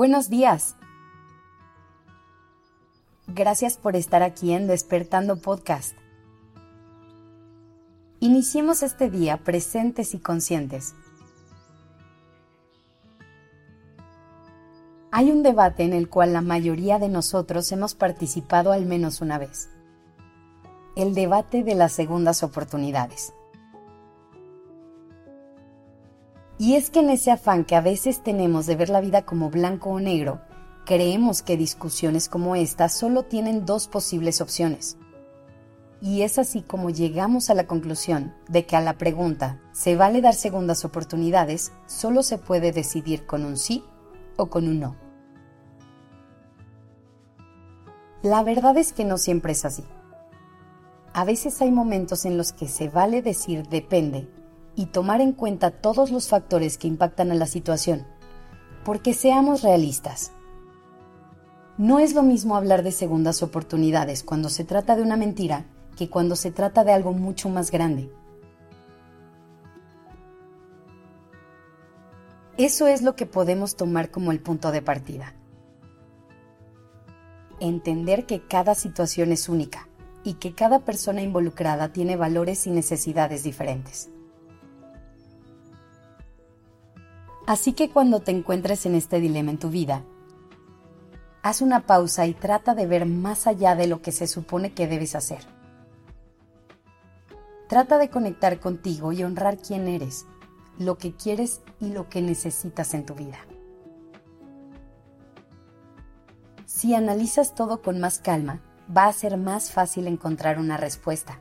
Buenos días. Gracias por estar aquí en Despertando Podcast. Iniciemos este día presentes y conscientes. Hay un debate en el cual la mayoría de nosotros hemos participado al menos una vez. El debate de las segundas oportunidades. Y es que en ese afán que a veces tenemos de ver la vida como blanco o negro, creemos que discusiones como esta solo tienen dos posibles opciones. Y es así como llegamos a la conclusión de que a la pregunta ¿se vale dar segundas oportunidades? solo se puede decidir con un sí o con un no. La verdad es que no siempre es así. A veces hay momentos en los que se vale decir depende y tomar en cuenta todos los factores que impactan a la situación, porque seamos realistas. No es lo mismo hablar de segundas oportunidades cuando se trata de una mentira que cuando se trata de algo mucho más grande. Eso es lo que podemos tomar como el punto de partida. Entender que cada situación es única y que cada persona involucrada tiene valores y necesidades diferentes. Así que cuando te encuentres en este dilema en tu vida, haz una pausa y trata de ver más allá de lo que se supone que debes hacer. Trata de conectar contigo y honrar quién eres, lo que quieres y lo que necesitas en tu vida. Si analizas todo con más calma, va a ser más fácil encontrar una respuesta.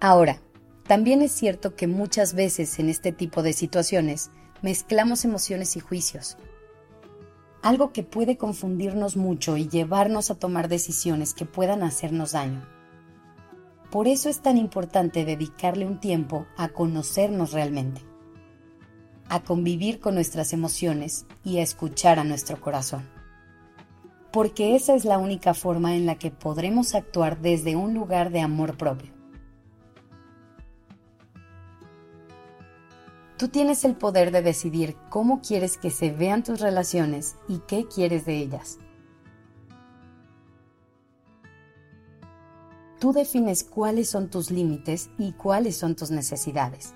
Ahora, también es cierto que muchas veces en este tipo de situaciones mezclamos emociones y juicios, algo que puede confundirnos mucho y llevarnos a tomar decisiones que puedan hacernos daño. Por eso es tan importante dedicarle un tiempo a conocernos realmente, a convivir con nuestras emociones y a escuchar a nuestro corazón. Porque esa es la única forma en la que podremos actuar desde un lugar de amor propio Tú tienes el poder de decidir cómo quieres que se vean tus relaciones y qué quieres de ellas. Tú defines cuáles son tus límites y cuáles son tus necesidades.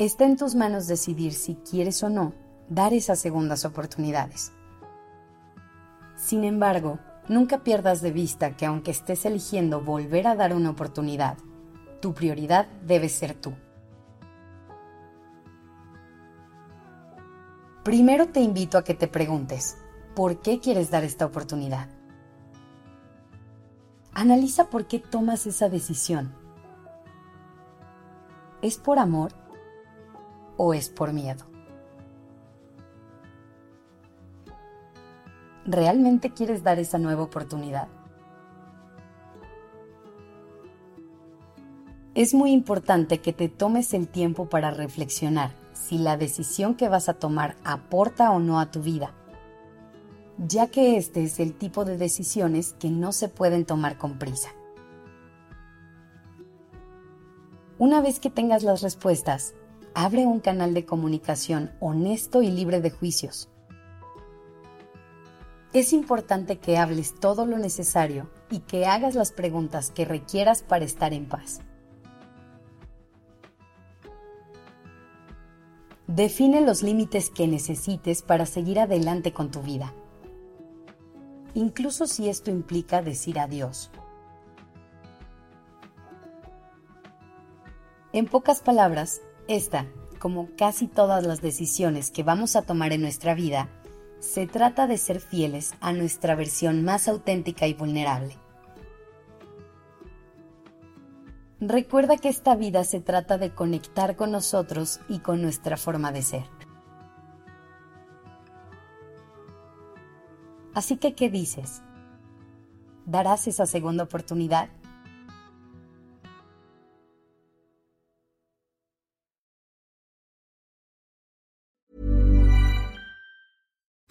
Está en tus manos decidir si quieres o no dar esas segundas oportunidades. Sin embargo, nunca pierdas de vista que aunque estés eligiendo volver a dar una oportunidad, tu prioridad debe ser tú. Primero te invito a que te preguntes, ¿por qué quieres dar esta oportunidad? Analiza por qué tomas esa decisión. ¿Es por amor o es por miedo? ¿Realmente quieres dar esa nueva oportunidad? Es muy importante que te tomes el tiempo para reflexionar si la decisión que vas a tomar aporta o no a tu vida, ya que este es el tipo de decisiones que no se pueden tomar con prisa. Una vez que tengas las respuestas, abre un canal de comunicación honesto y libre de juicios. Es importante que hables todo lo necesario y que hagas las preguntas que requieras para estar en paz. Define los límites que necesites para seguir adelante con tu vida, incluso si esto implica decir adiós. En pocas palabras, esta, como casi todas las decisiones que vamos a tomar en nuestra vida, se trata de ser fieles a nuestra versión más auténtica y vulnerable. Recuerda que esta vida se trata de conectar con nosotros y con nuestra forma de ser. Así que, ¿qué dices? ¿Darás esa segunda oportunidad?